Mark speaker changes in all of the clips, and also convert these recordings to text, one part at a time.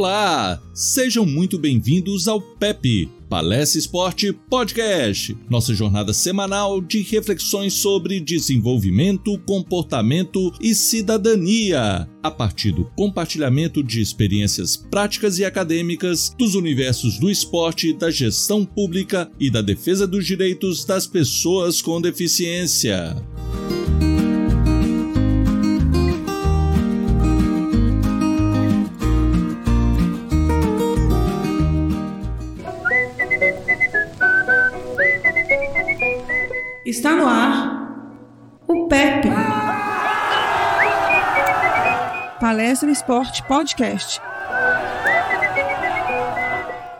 Speaker 1: Olá! Sejam muito bem-vindos ao PEP, Palestra Esporte Podcast, nossa jornada semanal de reflexões sobre desenvolvimento, comportamento e cidadania, a partir do compartilhamento de experiências práticas e acadêmicas dos universos do esporte, da gestão pública e da defesa dos direitos das pessoas com deficiência.
Speaker 2: Está no ar o PEP. Palestra Esporte Podcast.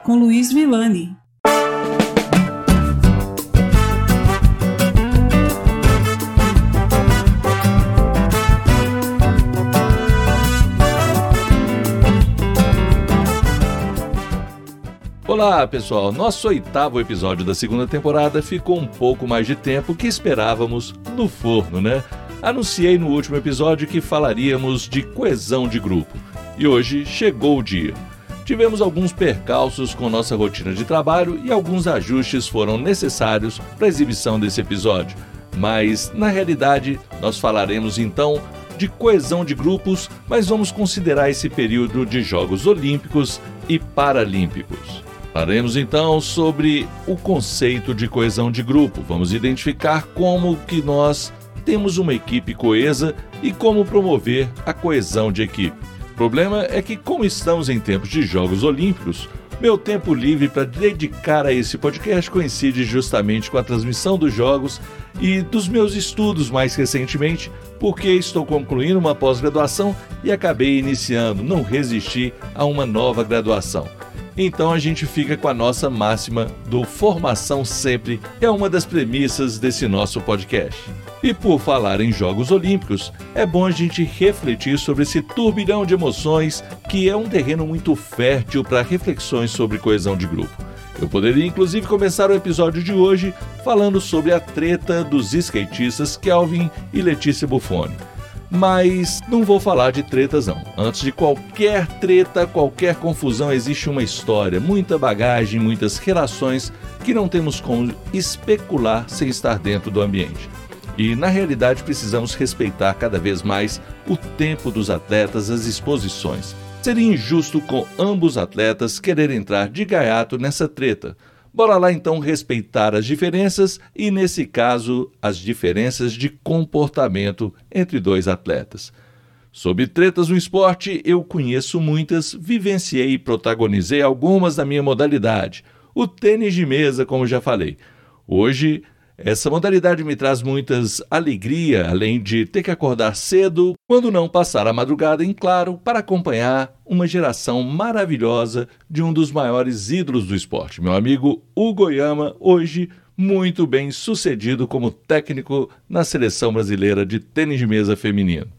Speaker 2: Com Luiz Villani.
Speaker 1: Olá, pessoal. Nosso oitavo episódio da segunda temporada ficou um pouco mais de tempo que esperávamos no forno, né? Anunciei no último episódio que falaríamos de coesão de grupo. E hoje chegou o dia. Tivemos alguns percalços com nossa rotina de trabalho e alguns ajustes foram necessários para a exibição desse episódio. Mas, na realidade, nós falaremos então de coesão de grupos, mas vamos considerar esse período de Jogos Olímpicos e Paralímpicos. Falaremos então sobre o conceito de coesão de grupo. Vamos identificar como que nós temos uma equipe coesa e como promover a coesão de equipe. O problema é que como estamos em tempos de Jogos Olímpicos, meu tempo livre para dedicar a esse podcast coincide justamente com a transmissão dos jogos e dos meus estudos mais recentemente, porque estou concluindo uma pós-graduação e acabei iniciando, não resisti a uma nova graduação. Então a gente fica com a nossa máxima do formação sempre, é uma das premissas desse nosso podcast. E por falar em Jogos Olímpicos, é bom a gente refletir sobre esse turbilhão de emoções que é um terreno muito fértil para reflexões sobre coesão de grupo. Eu poderia inclusive começar o episódio de hoje falando sobre a treta dos skatistas Kelvin e Letícia Buffoni. Mas não vou falar de tretas não. Antes de qualquer treta, qualquer confusão, existe uma história, muita bagagem, muitas relações que não temos como especular sem estar dentro do ambiente. E na realidade precisamos respeitar cada vez mais o tempo dos atletas, as exposições. Seria injusto com ambos atletas querer entrar de gaiato nessa treta Bora lá então respeitar as diferenças e, nesse caso, as diferenças de comportamento entre dois atletas. Sobre tretas no esporte, eu conheço muitas, vivenciei e protagonizei algumas da minha modalidade, o tênis de mesa, como já falei. Hoje essa modalidade me traz muitas alegria, além de ter que acordar cedo, quando não passar a madrugada em claro, para acompanhar uma geração maravilhosa de um dos maiores ídolos do esporte, meu amigo Hugo Yama, hoje muito bem sucedido como técnico na seleção brasileira de tênis de mesa feminino.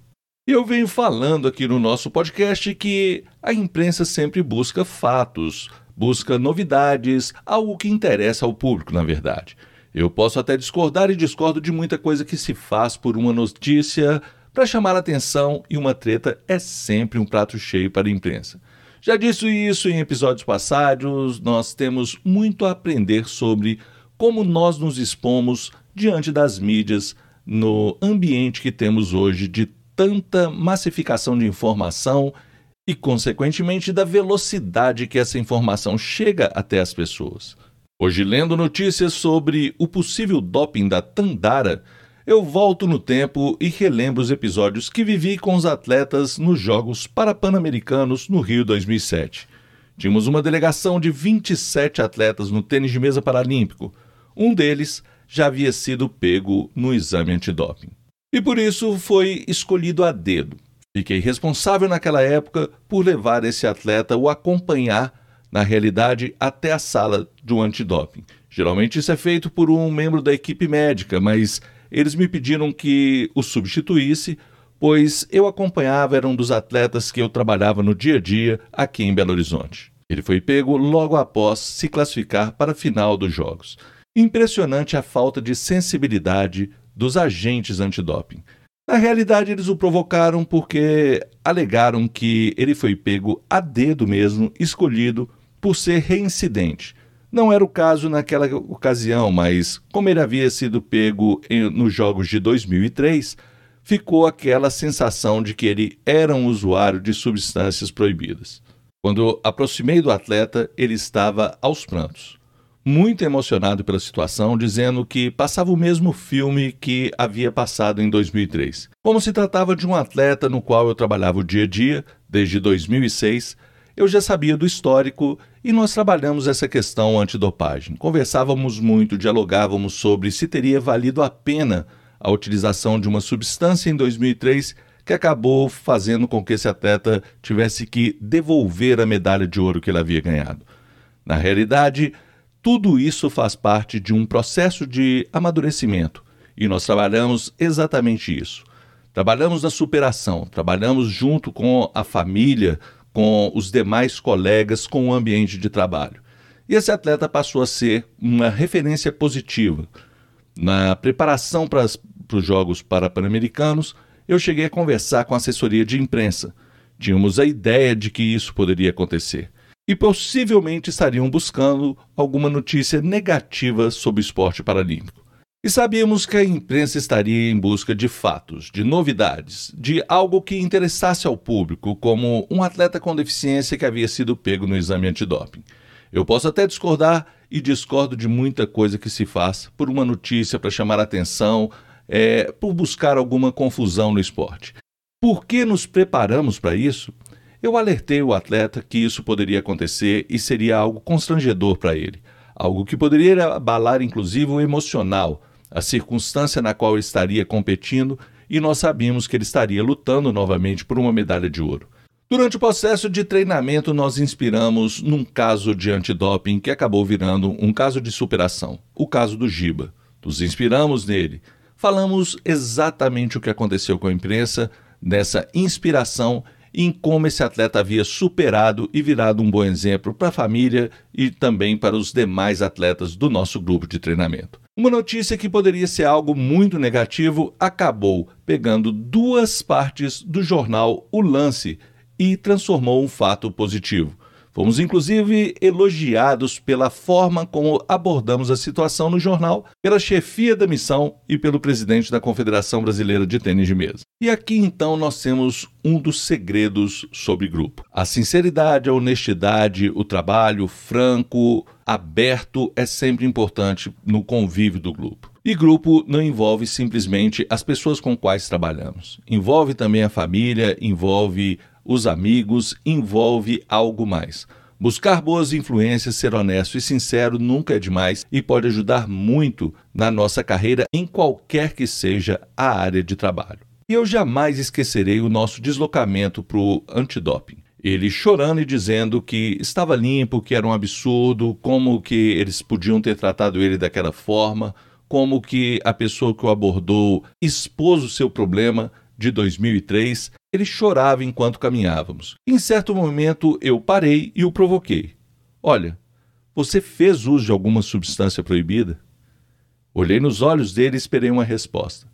Speaker 1: E eu venho falando aqui no nosso podcast que a imprensa sempre busca fatos, busca novidades, algo que interessa ao público, na verdade. Eu posso até discordar e discordo de muita coisa que se faz por uma notícia para chamar a atenção e uma treta é sempre um prato cheio para a imprensa. Já disse isso em episódios passados, nós temos muito a aprender sobre como nós nos expomos diante das mídias no ambiente que temos hoje de tanta massificação de informação e, consequentemente, da velocidade que essa informação chega até as pessoas. Hoje, lendo notícias sobre o possível doping da Tandara, eu volto no tempo e relembro os episódios que vivi com os atletas nos Jogos Parapan-Americanos no Rio 2007. Tínhamos uma delegação de 27 atletas no tênis de mesa paralímpico. Um deles já havia sido pego no exame antidoping. E por isso foi escolhido a dedo. Fiquei responsável naquela época por levar esse atleta o acompanhar na realidade, até a sala do antidoping. Geralmente isso é feito por um membro da equipe médica, mas eles me pediram que o substituísse, pois eu acompanhava, era um dos atletas que eu trabalhava no dia a dia aqui em Belo Horizonte. Ele foi pego logo após se classificar para a final dos Jogos. Impressionante a falta de sensibilidade dos agentes antidoping. Na realidade, eles o provocaram porque alegaram que ele foi pego a dedo mesmo, escolhido por ser reincidente. Não era o caso naquela ocasião, mas como ele havia sido pego em, nos jogos de 2003, ficou aquela sensação de que ele era um usuário de substâncias proibidas. Quando aproximei do atleta, ele estava aos prantos, muito emocionado pela situação, dizendo que passava o mesmo filme que havia passado em 2003. Como se tratava de um atleta no qual eu trabalhava o dia a dia, desde 2006, eu já sabia do histórico e nós trabalhamos essa questão antidopagem. Conversávamos muito, dialogávamos sobre se teria valido a pena a utilização de uma substância em 2003 que acabou fazendo com que esse atleta tivesse que devolver a medalha de ouro que ele havia ganhado. Na realidade, tudo isso faz parte de um processo de amadurecimento e nós trabalhamos exatamente isso. Trabalhamos na superação, trabalhamos junto com a família, com os demais colegas, com o ambiente de trabalho. E esse atleta passou a ser uma referência positiva. Na preparação para, os Jogos Pan-Americanos, eu cheguei a conversar com a assessoria de imprensa. Tínhamos a ideia de que isso poderia acontecer. E possivelmente estariam buscando alguma notícia negativa sobre o esporte paralímpico. E sabíamos que a imprensa estaria em busca de fatos, de novidades, de algo que interessasse ao público, como um atleta com deficiência que havia sido pego no exame antidoping. Eu posso até discordar e discordo de muita coisa que se faz por uma notícia para chamar atenção, é, por buscar alguma confusão no esporte. Por que nos preparamos para isso? Eu alertei o atleta que isso poderia acontecer e seria algo constrangedor para ele, algo que poderia abalar inclusive o emocional a circunstância na qual ele estaria competindo e nós sabíamos que ele estaria lutando novamente por uma medalha de ouro. Durante o processo de treinamento, nós inspiramos num caso de antidoping que acabou virando um caso de superação, o caso do Giba. Nos inspiramos nele. Falamos exatamente o que aconteceu com a imprensa, nessa inspiração em como esse atleta havia superado e virado um bom exemplo para a família e também para os demais atletas do nosso grupo de treinamento. Uma notícia que poderia ser algo muito negativo acabou pegando duas partes do jornal O Lance e transformou um fato positivo. Fomos inclusive elogiados pela forma como abordamos a situação no jornal, pela chefia da missão e pelo presidente da Confederação Brasileira de Tênis de Mesa. E aqui então nós temos um dos segredos sobre grupo. A sinceridade, a honestidade, o trabalho franco, aberto é sempre importante no convívio do grupo. E grupo não envolve simplesmente as pessoas com quais trabalhamos. Envolve também a família, envolve os amigos, envolve algo mais. Buscar boas influências, ser honesto e sincero nunca é demais e pode ajudar muito na nossa carreira em qualquer que seja a área de trabalho. E eu jamais esquecerei o nosso deslocamento para o antidoping. Ele chorando e dizendo que estava limpo, que era um absurdo, como que eles podiam ter tratado ele daquela forma, como que a pessoa que o abordou expôs o seu problema de 2003 ele chorava enquanto caminhávamos. Em certo momento eu parei e o provoquei. Olha, você fez uso de alguma substância proibida? Olhei nos olhos dele e esperei uma resposta.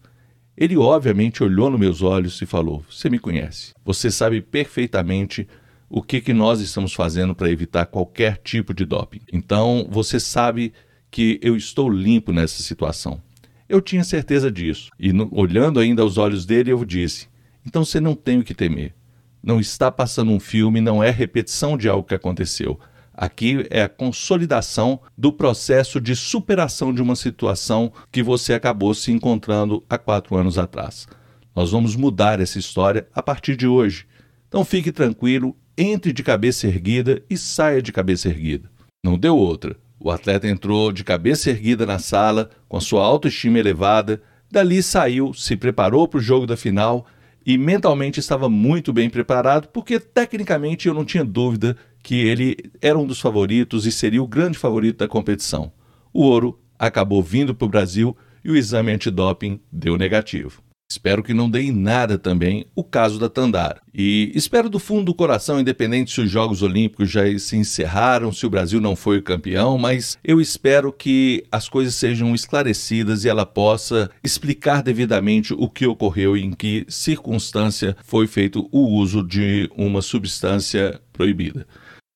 Speaker 1: Ele obviamente olhou nos meus olhos e falou: Você me conhece. Você sabe perfeitamente o que, que nós estamos fazendo para evitar qualquer tipo de doping. Então você sabe que eu estou limpo nessa situação. Eu tinha certeza disso. E no, olhando ainda aos olhos dele, eu disse: então você não tem o que temer. Não está passando um filme, não é repetição de algo que aconteceu. Aqui é a consolidação do processo de superação de uma situação que você acabou se encontrando há quatro anos atrás. Nós vamos mudar essa história a partir de hoje. Então fique tranquilo, entre de cabeça erguida e saia de cabeça erguida. Não deu outra. O atleta entrou de cabeça erguida na sala, com a sua autoestima elevada, dali saiu, se preparou para o jogo da final e mentalmente estava muito bem preparado, porque tecnicamente eu não tinha dúvida que ele era um dos favoritos e seria o grande favorito da competição. O ouro acabou vindo para o Brasil e o exame antidoping deu negativo. Espero que não dê em nada também o caso da Tandara. E espero do fundo do coração, independente se os Jogos Olímpicos já se encerraram, se o Brasil não foi o campeão, mas eu espero que as coisas sejam esclarecidas e ela possa explicar devidamente o que ocorreu e em que circunstância foi feito o uso de uma substância proibida.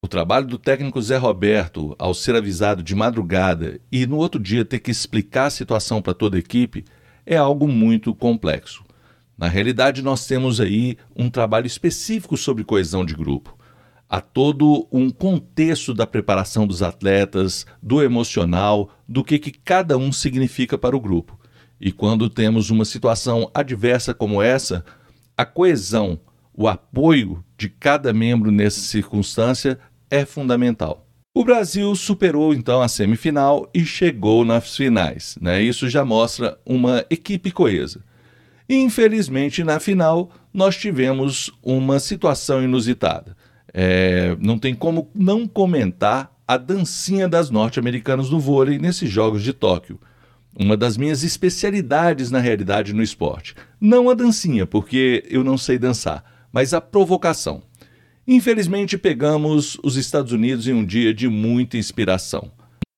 Speaker 1: O trabalho do técnico Zé Roberto, ao ser avisado de madrugada e no outro dia ter que explicar a situação para toda a equipe, é algo muito complexo. Na realidade, nós temos aí um trabalho específico sobre coesão de grupo. Há todo um contexto da preparação dos atletas, do emocional, do que, que cada um significa para o grupo. E quando temos uma situação adversa como essa, a coesão, o apoio de cada membro nessa circunstância é fundamental. O Brasil superou então a semifinal e chegou nas finais. Né? Isso já mostra uma equipe coesa. Infelizmente, na final, nós tivemos uma situação inusitada. É, não tem como não comentar a dancinha das norte-americanas no vôlei nesses Jogos de Tóquio. Uma das minhas especialidades na realidade no esporte. Não a dancinha, porque eu não sei dançar, mas a provocação. Infelizmente, pegamos os Estados Unidos em um dia de muita inspiração.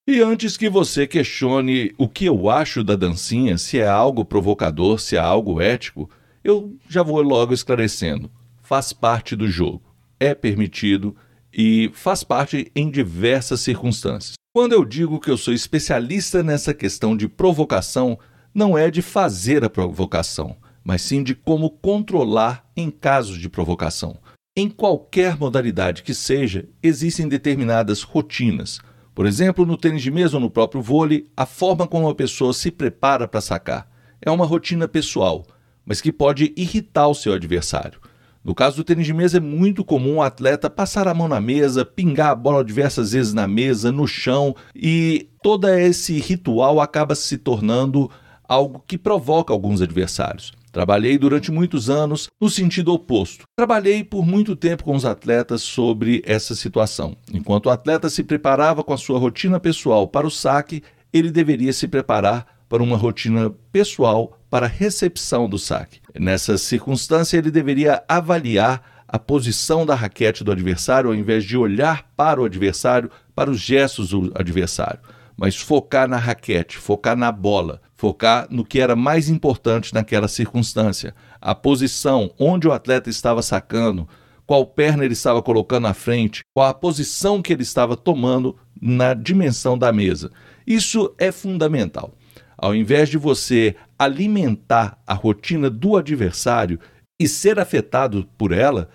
Speaker 1: E antes que você questione o que eu acho da dancinha, se é algo provocador, se é algo ético, eu já vou logo esclarecendo. Faz parte do jogo, é permitido e faz parte em diversas circunstâncias. Quando eu digo que eu sou especialista nessa questão de provocação, não é de fazer a provocação, mas sim de como controlar em casos de provocação. Em qualquer modalidade que seja, existem determinadas rotinas. Por exemplo, no tênis de mesa ou no próprio vôlei, a forma como a pessoa se prepara para sacar é uma rotina pessoal, mas que pode irritar o seu adversário. No caso do tênis de mesa, é muito comum o atleta passar a mão na mesa, pingar a bola diversas vezes na mesa, no chão, e todo esse ritual acaba se tornando algo que provoca alguns adversários. Trabalhei durante muitos anos no sentido oposto. Trabalhei por muito tempo com os atletas sobre essa situação. Enquanto o atleta se preparava com a sua rotina pessoal para o saque, ele deveria se preparar para uma rotina pessoal para a recepção do saque. Nessa circunstância, ele deveria avaliar a posição da raquete do adversário ao invés de olhar para o adversário, para os gestos do adversário, mas focar na raquete, focar na bola, focar no que era mais importante naquela circunstância, a posição, onde o atleta estava sacando, qual perna ele estava colocando à frente, qual a posição que ele estava tomando na dimensão da mesa. Isso é fundamental. Ao invés de você alimentar a rotina do adversário e ser afetado por ela,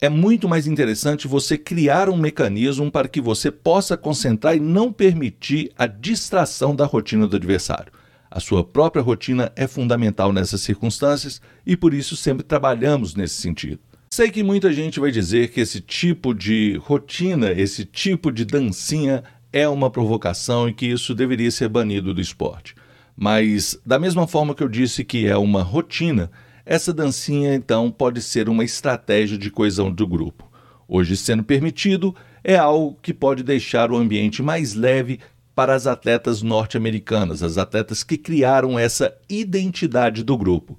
Speaker 1: é muito mais interessante você criar um mecanismo para que você possa concentrar e não permitir a distração da rotina do adversário. A sua própria rotina é fundamental nessas circunstâncias e por isso sempre trabalhamos nesse sentido. Sei que muita gente vai dizer que esse tipo de rotina, esse tipo de dancinha é uma provocação e que isso deveria ser banido do esporte. Mas, da mesma forma que eu disse que é uma rotina, essa dancinha então pode ser uma estratégia de coesão do grupo. Hoje, sendo permitido, é algo que pode deixar o ambiente mais leve para as atletas norte-americanas, as atletas que criaram essa identidade do grupo.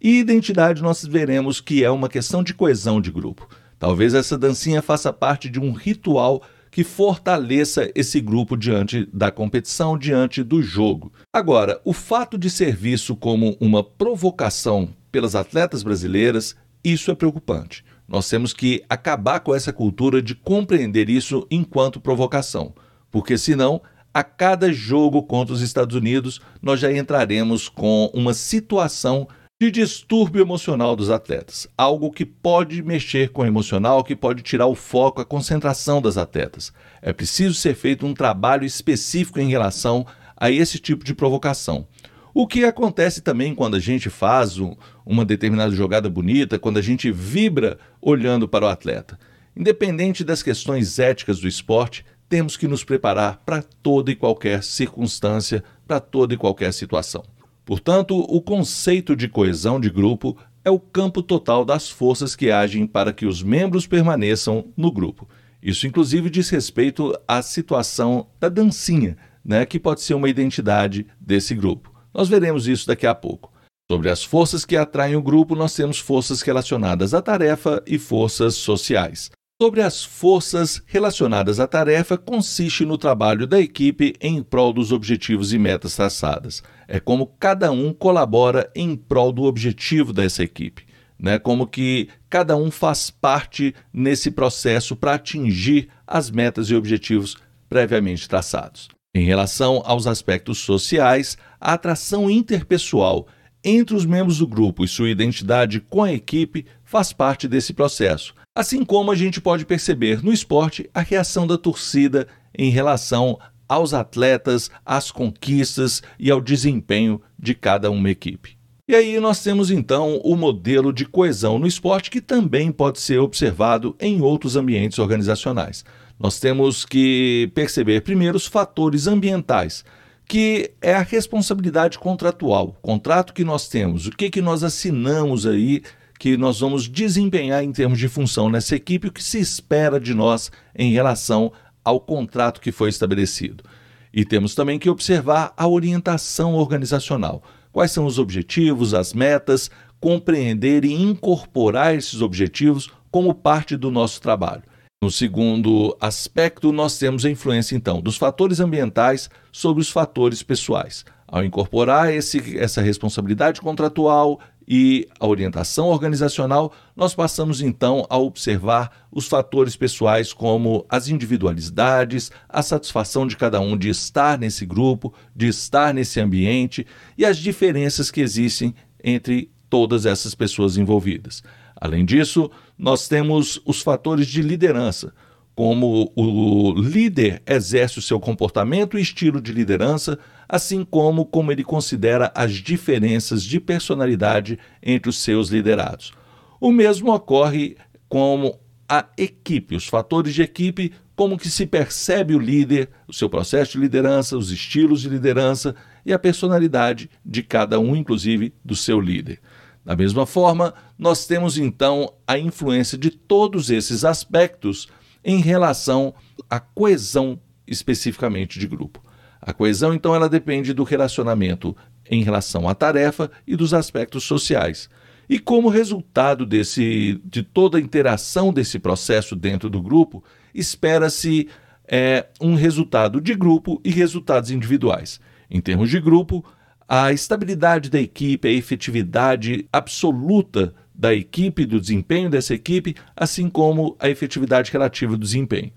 Speaker 1: E identidade nós veremos que é uma questão de coesão de grupo. Talvez essa dancinha faça parte de um ritual que fortaleça esse grupo diante da competição, diante do jogo. Agora, o fato de ser visto como uma provocação pelas atletas brasileiras, isso é preocupante. Nós temos que acabar com essa cultura de compreender isso enquanto provocação, porque senão a cada jogo contra os Estados Unidos, nós já entraremos com uma situação de distúrbio emocional dos atletas, algo que pode mexer com o emocional, que pode tirar o foco, a concentração das atletas. É preciso ser feito um trabalho específico em relação a esse tipo de provocação. O que acontece também quando a gente faz um, uma determinada jogada bonita, quando a gente vibra olhando para o atleta. Independente das questões éticas do esporte, temos que nos preparar para toda e qualquer circunstância, para toda e qualquer situação. Portanto, o conceito de coesão de grupo é o campo total das forças que agem para que os membros permaneçam no grupo. Isso, inclusive, diz respeito à situação da dancinha, né, que pode ser uma identidade desse grupo. Nós veremos isso daqui a pouco. Sobre as forças que atraem o grupo, nós temos forças relacionadas à tarefa e forças sociais. Sobre as forças relacionadas à tarefa, consiste no trabalho da equipe em prol dos objetivos e metas traçadas. É como cada um colabora em prol do objetivo dessa equipe. Né? Como que cada um faz parte nesse processo para atingir as metas e objetivos previamente traçados. Em relação aos aspectos sociais, a atração interpessoal entre os membros do grupo e sua identidade com a equipe faz parte desse processo. Assim como a gente pode perceber no esporte a reação da torcida em relação aos atletas, às conquistas e ao desempenho de cada uma equipe. E aí nós temos então o modelo de coesão no esporte que também pode ser observado em outros ambientes organizacionais. Nós temos que perceber primeiro os fatores ambientais que é a responsabilidade contratual, contrato que nós temos, o que, que nós assinamos aí, que nós vamos desempenhar em termos de função nessa equipe, o que se espera de nós em relação ao contrato que foi estabelecido. E temos também que observar a orientação organizacional. Quais são os objetivos, as metas, compreender e incorporar esses objetivos como parte do nosso trabalho. No segundo aspecto, nós temos a influência, então, dos fatores ambientais sobre os fatores pessoais. Ao incorporar esse, essa responsabilidade contratual e a orientação organizacional, nós passamos então a observar os fatores pessoais como as individualidades, a satisfação de cada um de estar nesse grupo, de estar nesse ambiente e as diferenças que existem entre todas essas pessoas envolvidas. Além disso, nós temos os fatores de liderança, como o líder exerce o seu comportamento e estilo de liderança, assim como como ele considera as diferenças de personalidade entre os seus liderados. O mesmo ocorre com a equipe, os fatores de equipe, como que se percebe o líder, o seu processo de liderança, os estilos de liderança e a personalidade de cada um, inclusive do seu líder. Da mesma forma, nós temos então a influência de todos esses aspectos em relação à coesão especificamente de grupo. A coesão, então, ela depende do relacionamento em relação à tarefa e dos aspectos sociais. E como resultado desse, de toda a interação desse processo dentro do grupo, espera-se é, um resultado de grupo e resultados individuais. Em termos de grupo, a estabilidade da equipe, a efetividade absoluta da equipe, do desempenho dessa equipe, assim como a efetividade relativa do desempenho.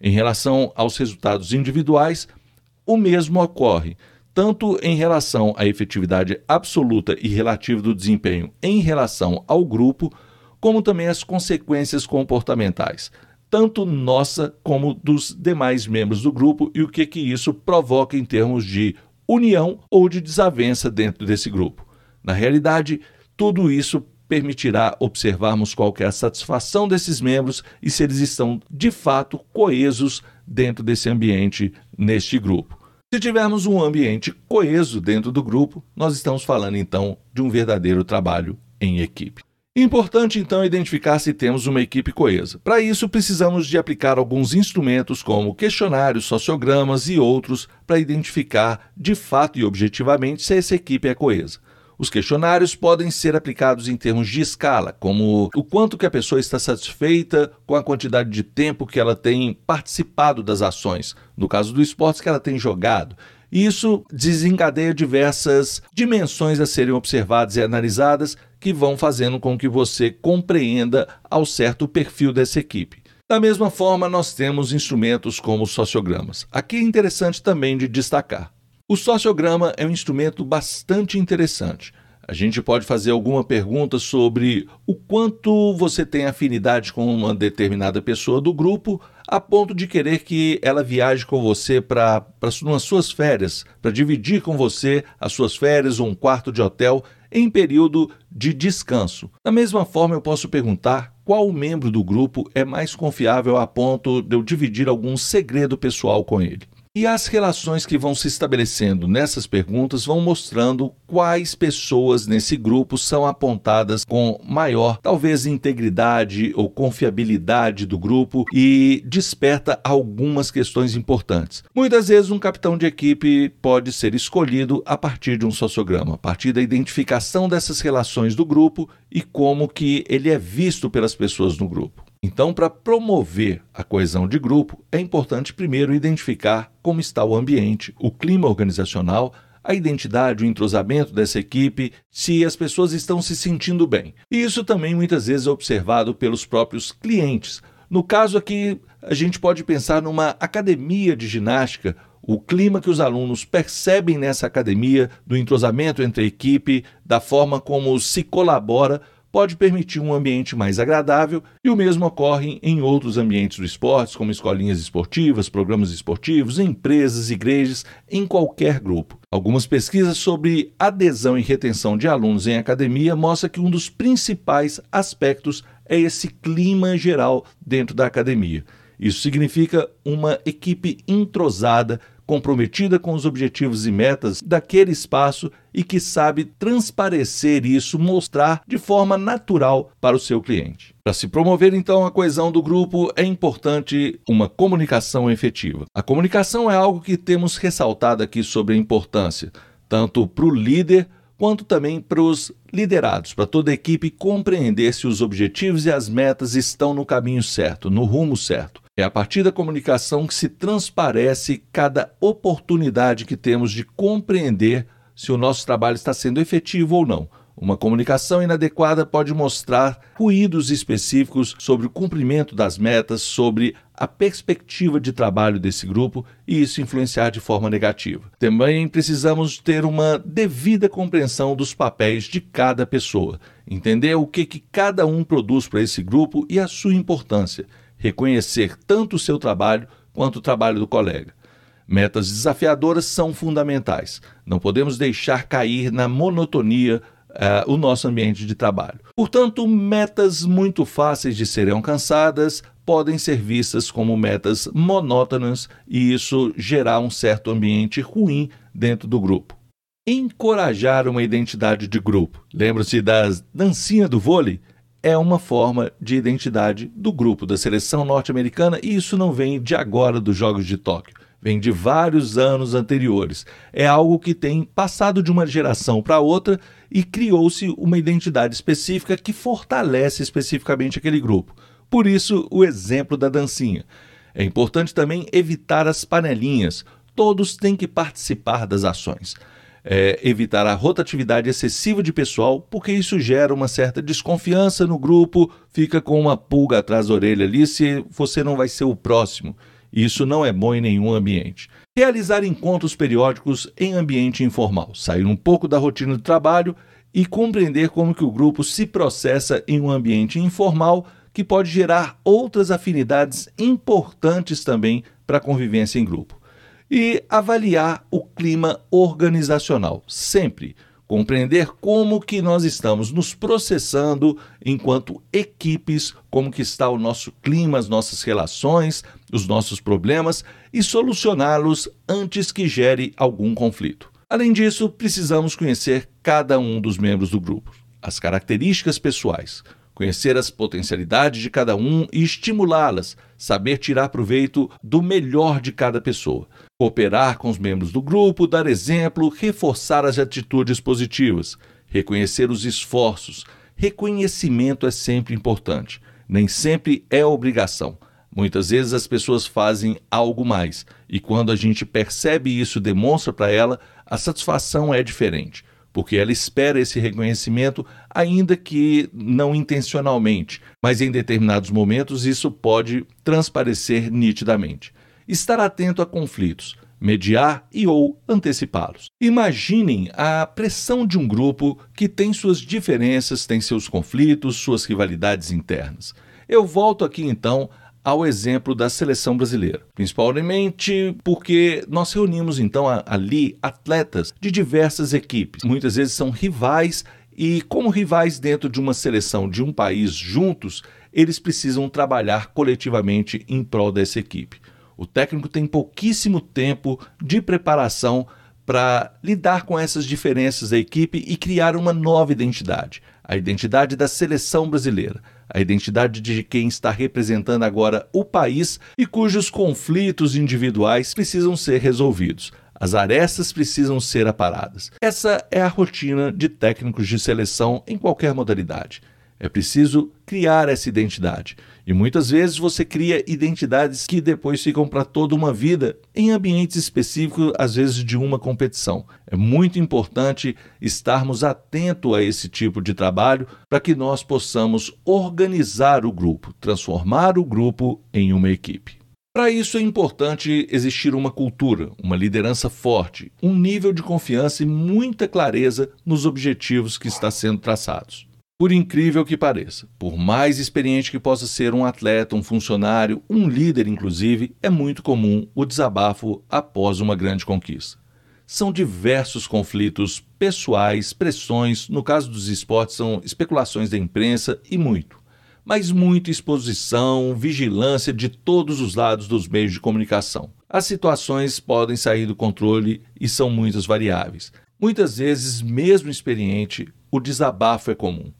Speaker 1: Em relação aos resultados individuais, o mesmo ocorre, tanto em relação à efetividade absoluta e relativa do desempenho em relação ao grupo, como também as consequências comportamentais, tanto nossa como dos demais membros do grupo e o que, que isso provoca em termos de união ou de desavença dentro desse grupo. Na realidade, tudo isso permitirá observarmos qual é a satisfação desses membros e se eles estão de fato coesos dentro desse ambiente, neste grupo. Se tivermos um ambiente coeso dentro do grupo, nós estamos falando então de um verdadeiro trabalho em equipe. Importante então identificar se temos uma equipe coesa. Para isso, precisamos de aplicar alguns instrumentos como questionários, sociogramas e outros para identificar de fato e objetivamente se essa equipe é coesa. Os questionários podem ser aplicados em termos de escala, como o quanto que a pessoa está satisfeita com a quantidade de tempo que ela tem participado das ações, no caso do esporte que ela tem jogado, isso desencadeia diversas dimensões a serem observadas e analisadas que vão fazendo com que você compreenda ao certo o perfil dessa equipe. Da mesma forma, nós temos instrumentos como sociogramas. Aqui é interessante também de destacar. O sociograma é um instrumento bastante interessante. A gente pode fazer alguma pergunta sobre o quanto você tem afinidade com uma determinada pessoa do grupo, a ponto de querer que ela viaje com você para as suas férias, para dividir com você as suas férias ou um quarto de hotel em período de descanso. Da mesma forma, eu posso perguntar qual membro do grupo é mais confiável a ponto de eu dividir algum segredo pessoal com ele. E as relações que vão se estabelecendo nessas perguntas vão mostrando quais pessoas nesse grupo são apontadas com maior, talvez, integridade ou confiabilidade do grupo e desperta algumas questões importantes. Muitas vezes, um capitão de equipe pode ser escolhido a partir de um sociograma, a partir da identificação dessas relações do grupo e como que ele é visto pelas pessoas no grupo. Então, para promover a coesão de grupo, é importante primeiro identificar como está o ambiente, o clima organizacional, a identidade, o entrosamento dessa equipe, se as pessoas estão se sentindo bem. E isso também muitas vezes é observado pelos próprios clientes. No caso aqui, a gente pode pensar numa academia de ginástica, o clima que os alunos percebem nessa academia, do entrosamento entre a equipe, da forma como se colabora pode permitir um ambiente mais agradável e o mesmo ocorre em outros ambientes do esporte, como escolinhas esportivas, programas esportivos, empresas, igrejas, em qualquer grupo. Algumas pesquisas sobre adesão e retenção de alunos em academia mostram que um dos principais aspectos é esse clima geral dentro da academia. Isso significa uma equipe entrosada, comprometida com os objetivos e metas daquele espaço e que sabe transparecer isso, mostrar de forma natural para o seu cliente. Para se promover então a coesão do grupo, é importante uma comunicação efetiva. A comunicação é algo que temos ressaltado aqui sobre a importância, tanto para o líder quanto também para os liderados, para toda a equipe compreender se os objetivos e as metas estão no caminho certo, no rumo certo. É a partir da comunicação que se transparece cada oportunidade que temos de compreender se o nosso trabalho está sendo efetivo ou não. Uma comunicação inadequada pode mostrar ruídos específicos sobre o cumprimento das metas, sobre a perspectiva de trabalho desse grupo e isso influenciar de forma negativa. Também precisamos ter uma devida compreensão dos papéis de cada pessoa, entender o que, que cada um produz para esse grupo e a sua importância reconhecer tanto o seu trabalho quanto o trabalho do colega. Metas desafiadoras são fundamentais. Não podemos deixar cair na monotonia uh, o nosso ambiente de trabalho. Portanto, metas muito fáceis de serem alcançadas podem ser vistas como metas monótonas e isso gerar um certo ambiente ruim dentro do grupo. Encorajar uma identidade de grupo. Lembra-se da dancinha do vôlei? É uma forma de identidade do grupo da seleção norte-americana e isso não vem de agora dos Jogos de Tóquio, vem de vários anos anteriores. É algo que tem passado de uma geração para outra e criou-se uma identidade específica que fortalece especificamente aquele grupo. Por isso, o exemplo da dancinha. É importante também evitar as panelinhas. Todos têm que participar das ações é, evitar a rotatividade excessiva de pessoal, porque isso gera uma certa desconfiança no grupo, fica com uma pulga atrás da orelha ali se você não vai ser o próximo. Isso não é bom em nenhum ambiente. Realizar encontros periódicos em ambiente informal, sair um pouco da rotina do trabalho e compreender como que o grupo se processa em um ambiente informal que pode gerar outras afinidades importantes também para a convivência em grupo e avaliar o clima organizacional, sempre compreender como que nós estamos nos processando enquanto equipes, como que está o nosso clima, as nossas relações, os nossos problemas e solucioná-los antes que gere algum conflito. Além disso, precisamos conhecer cada um dos membros do grupo, as características pessoais, conhecer as potencialidades de cada um e estimulá-las, saber tirar proveito do melhor de cada pessoa, cooperar com os membros do grupo, dar exemplo, reforçar as atitudes positivas, reconhecer os esforços. Reconhecimento é sempre importante, nem sempre é obrigação. Muitas vezes as pessoas fazem algo mais, e quando a gente percebe isso, demonstra para ela, a satisfação é diferente porque ela espera esse reconhecimento, ainda que não intencionalmente, mas em determinados momentos isso pode transparecer nitidamente. Estar atento a conflitos, mediar e ou antecipá-los. Imaginem a pressão de um grupo que tem suas diferenças, tem seus conflitos, suas rivalidades internas. Eu volto aqui então ao exemplo da seleção brasileira, principalmente porque nós reunimos então ali atletas de diversas equipes, muitas vezes são rivais e como rivais dentro de uma seleção de um país juntos, eles precisam trabalhar coletivamente em prol dessa equipe. O técnico tem pouquíssimo tempo de preparação para lidar com essas diferenças da equipe e criar uma nova identidade, a identidade da seleção brasileira, a identidade de quem está representando agora o país e cujos conflitos individuais precisam ser resolvidos. As arestas precisam ser aparadas. Essa é a rotina de técnicos de seleção em qualquer modalidade. É preciso criar essa identidade. E muitas vezes você cria identidades que depois ficam para toda uma vida em ambientes específicos, às vezes de uma competição. É muito importante estarmos atentos a esse tipo de trabalho para que nós possamos organizar o grupo, transformar o grupo em uma equipe. Para isso é importante existir uma cultura, uma liderança forte, um nível de confiança e muita clareza nos objetivos que está sendo traçados. Por incrível que pareça, por mais experiente que possa ser um atleta, um funcionário, um líder, inclusive, é muito comum o desabafo após uma grande conquista. São diversos conflitos pessoais, pressões, no caso dos esportes, são especulações da imprensa e muito. Mas muita exposição, vigilância de todos os lados dos meios de comunicação. As situações podem sair do controle e são muitas variáveis. Muitas vezes, mesmo experiente, o desabafo é comum.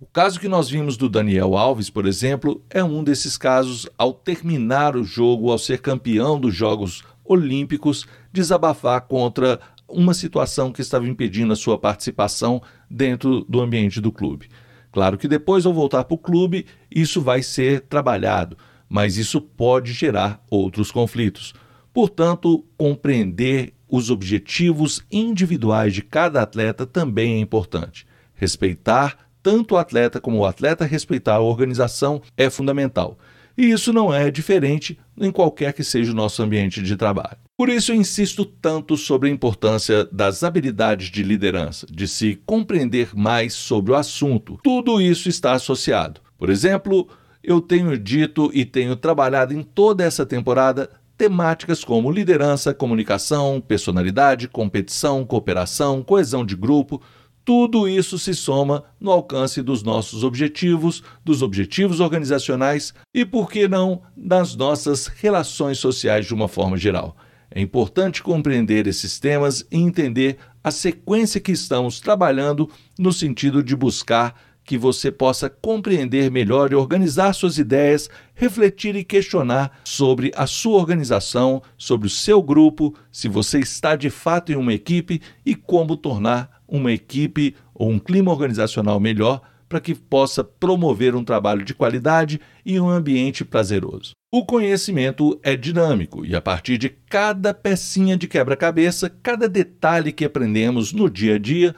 Speaker 1: O caso que nós vimos do Daniel Alves, por exemplo, é um desses casos ao terminar o jogo, ao ser campeão dos Jogos Olímpicos, desabafar contra uma situação que estava impedindo a sua participação dentro do ambiente do clube. Claro que depois, ao voltar para o clube, isso vai ser trabalhado, mas isso pode gerar outros conflitos. Portanto, compreender os objetivos individuais de cada atleta também é importante. Respeitar tanto o atleta como o atleta respeitar a organização é fundamental. E isso não é diferente em qualquer que seja o nosso ambiente de trabalho. Por isso eu insisto tanto sobre a importância das habilidades de liderança, de se compreender mais sobre o assunto. Tudo isso está associado. Por exemplo, eu tenho dito e tenho trabalhado em toda essa temporada temáticas como liderança, comunicação, personalidade, competição, cooperação, coesão de grupo, tudo isso se soma no alcance dos nossos objetivos, dos objetivos organizacionais e, por que não, das nossas relações sociais de uma forma geral. É importante compreender esses temas e entender a sequência que estamos trabalhando no sentido de buscar que você possa compreender melhor e organizar suas ideias, refletir e questionar sobre a sua organização, sobre o seu grupo, se você está de fato em uma equipe e como tornar uma equipe ou um clima organizacional melhor para que possa promover um trabalho de qualidade e um ambiente prazeroso. O conhecimento é dinâmico e, a partir de cada pecinha de quebra-cabeça, cada detalhe que aprendemos no dia a dia,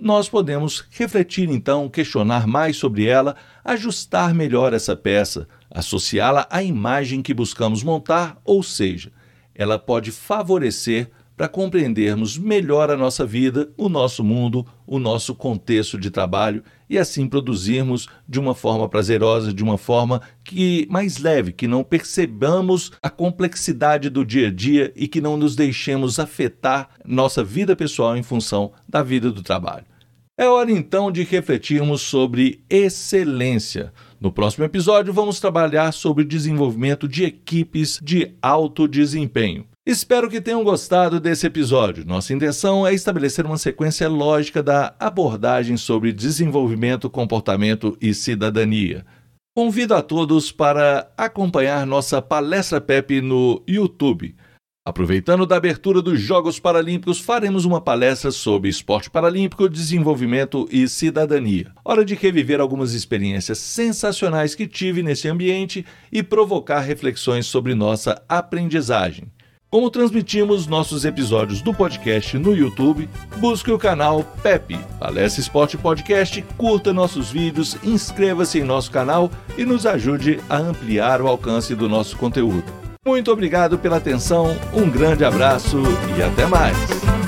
Speaker 1: nós podemos refletir então, questionar mais sobre ela, ajustar melhor essa peça, associá-la à imagem que buscamos montar, ou seja, ela pode favorecer para compreendermos melhor a nossa vida, o nosso mundo, o nosso contexto de trabalho e assim produzirmos de uma forma prazerosa, de uma forma que mais leve, que não percebamos a complexidade do dia a dia e que não nos deixemos afetar nossa vida pessoal em função da vida do trabalho. É hora então de refletirmos sobre excelência. No próximo episódio, vamos trabalhar sobre desenvolvimento de equipes de alto desempenho. Espero que tenham gostado desse episódio. Nossa intenção é estabelecer uma sequência lógica da abordagem sobre desenvolvimento, comportamento e cidadania. Convido a todos para acompanhar nossa palestra PEP no YouTube. Aproveitando da abertura dos Jogos Paralímpicos, faremos uma palestra sobre esporte paralímpico, desenvolvimento e cidadania. Hora de reviver algumas experiências sensacionais que tive nesse ambiente e provocar reflexões sobre nossa aprendizagem. Como transmitimos nossos episódios do podcast no YouTube, busque o canal Pepe, Palestra Esporte Podcast, curta nossos vídeos, inscreva-se em nosso canal e nos ajude a ampliar o alcance do nosso conteúdo. Muito obrigado pela atenção, um grande abraço e até mais!